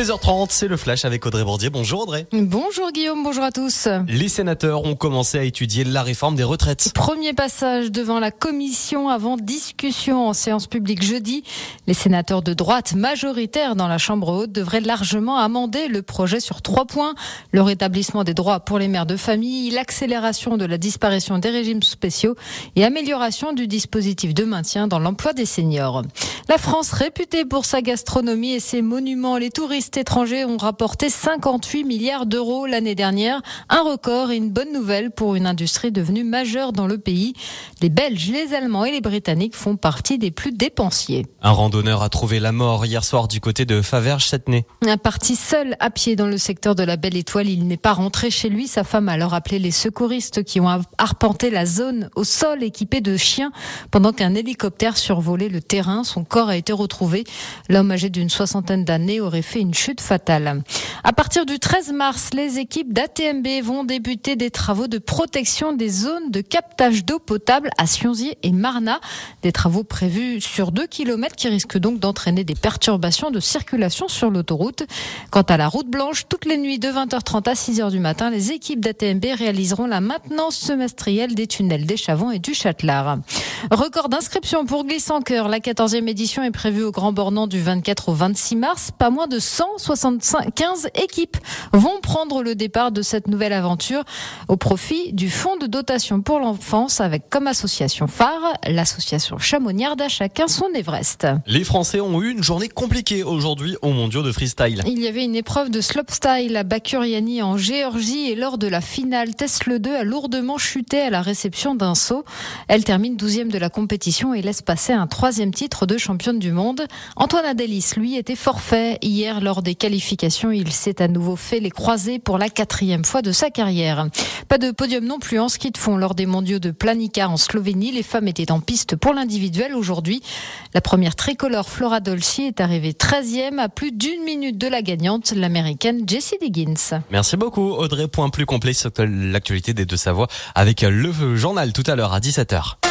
16h30, c'est le flash avec Audrey Bordier. Bonjour Audrey. Bonjour Guillaume, bonjour à tous. Les sénateurs ont commencé à étudier la réforme des retraites. Premier passage devant la commission avant discussion en séance publique jeudi. Les sénateurs de droite majoritaires dans la Chambre haute devraient largement amender le projet sur trois points. Le rétablissement des droits pour les mères de famille, l'accélération de la disparition des régimes spéciaux et amélioration du dispositif de maintien dans l'emploi des seniors. La France réputée pour sa gastronomie et ses monuments, les touristes étrangers ont rapporté 58 milliards d'euros l'année dernière, un record et une bonne nouvelle pour une industrie devenue majeure dans le pays. Les Belges, les Allemands et les Britanniques font partie des plus dépensiers. Un randonneur a trouvé la mort hier soir du côté de Faverges-Châtenay. Un parti seul à pied dans le secteur de la Belle Étoile, il n'est pas rentré chez lui. Sa femme a alors appelé les secouristes qui ont arpenté la zone au sol équipé de chiens pendant qu'un hélicoptère survolait le terrain. Son corps a été retrouvé. L'homme âgé d'une soixantaine d'années aurait fait une chute fatale. À partir du 13 mars, les équipes d'ATMB vont débuter des travaux de protection des zones de captage d'eau potable à Sionzier et Marna. Des travaux prévus sur 2 km qui risquent donc d'entraîner des perturbations de circulation sur l'autoroute. Quant à la route blanche, toutes les nuits de 20h30 à 6h du matin, les équipes d'ATMB réaliseront la maintenance semestrielle des tunnels des Chavons et du Châtelard. Record d'inscription pour Glisse Cœur. La 14e édition est prévue au Grand Bornand du 24 au 26 mars. Pas moins de 175 équipes vont prendre le départ de cette nouvelle aventure au profit du Fonds de dotation pour l'enfance avec comme association phare l'association Chamonnière à chacun son Everest. Les Français ont eu une journée compliquée aujourd'hui au mondiaux de freestyle. Il y avait une épreuve de slopestyle à Bakuriani en Géorgie et lors de la finale, Tesla 2 a lourdement chuté à la réception d'un saut. Elle termine 12e de la compétition et laisse passer un troisième titre de championne du monde. Antoine Adélis, lui, était forfait hier lors des qualifications. Il s'est à nouveau fait les croisés pour la quatrième fois de sa carrière. Pas de podium non plus en ski de fond lors des mondiaux de Planica en Slovénie. Les femmes étaient en piste pour l'individuel aujourd'hui. La première tricolore Flora Dolci est arrivée 13e à plus d'une minute de la gagnante, l'américaine Jessie Diggins. Merci beaucoup Audrey. Point plus complet sur l'actualité des deux Savoie avec le journal tout à l'heure à 17h.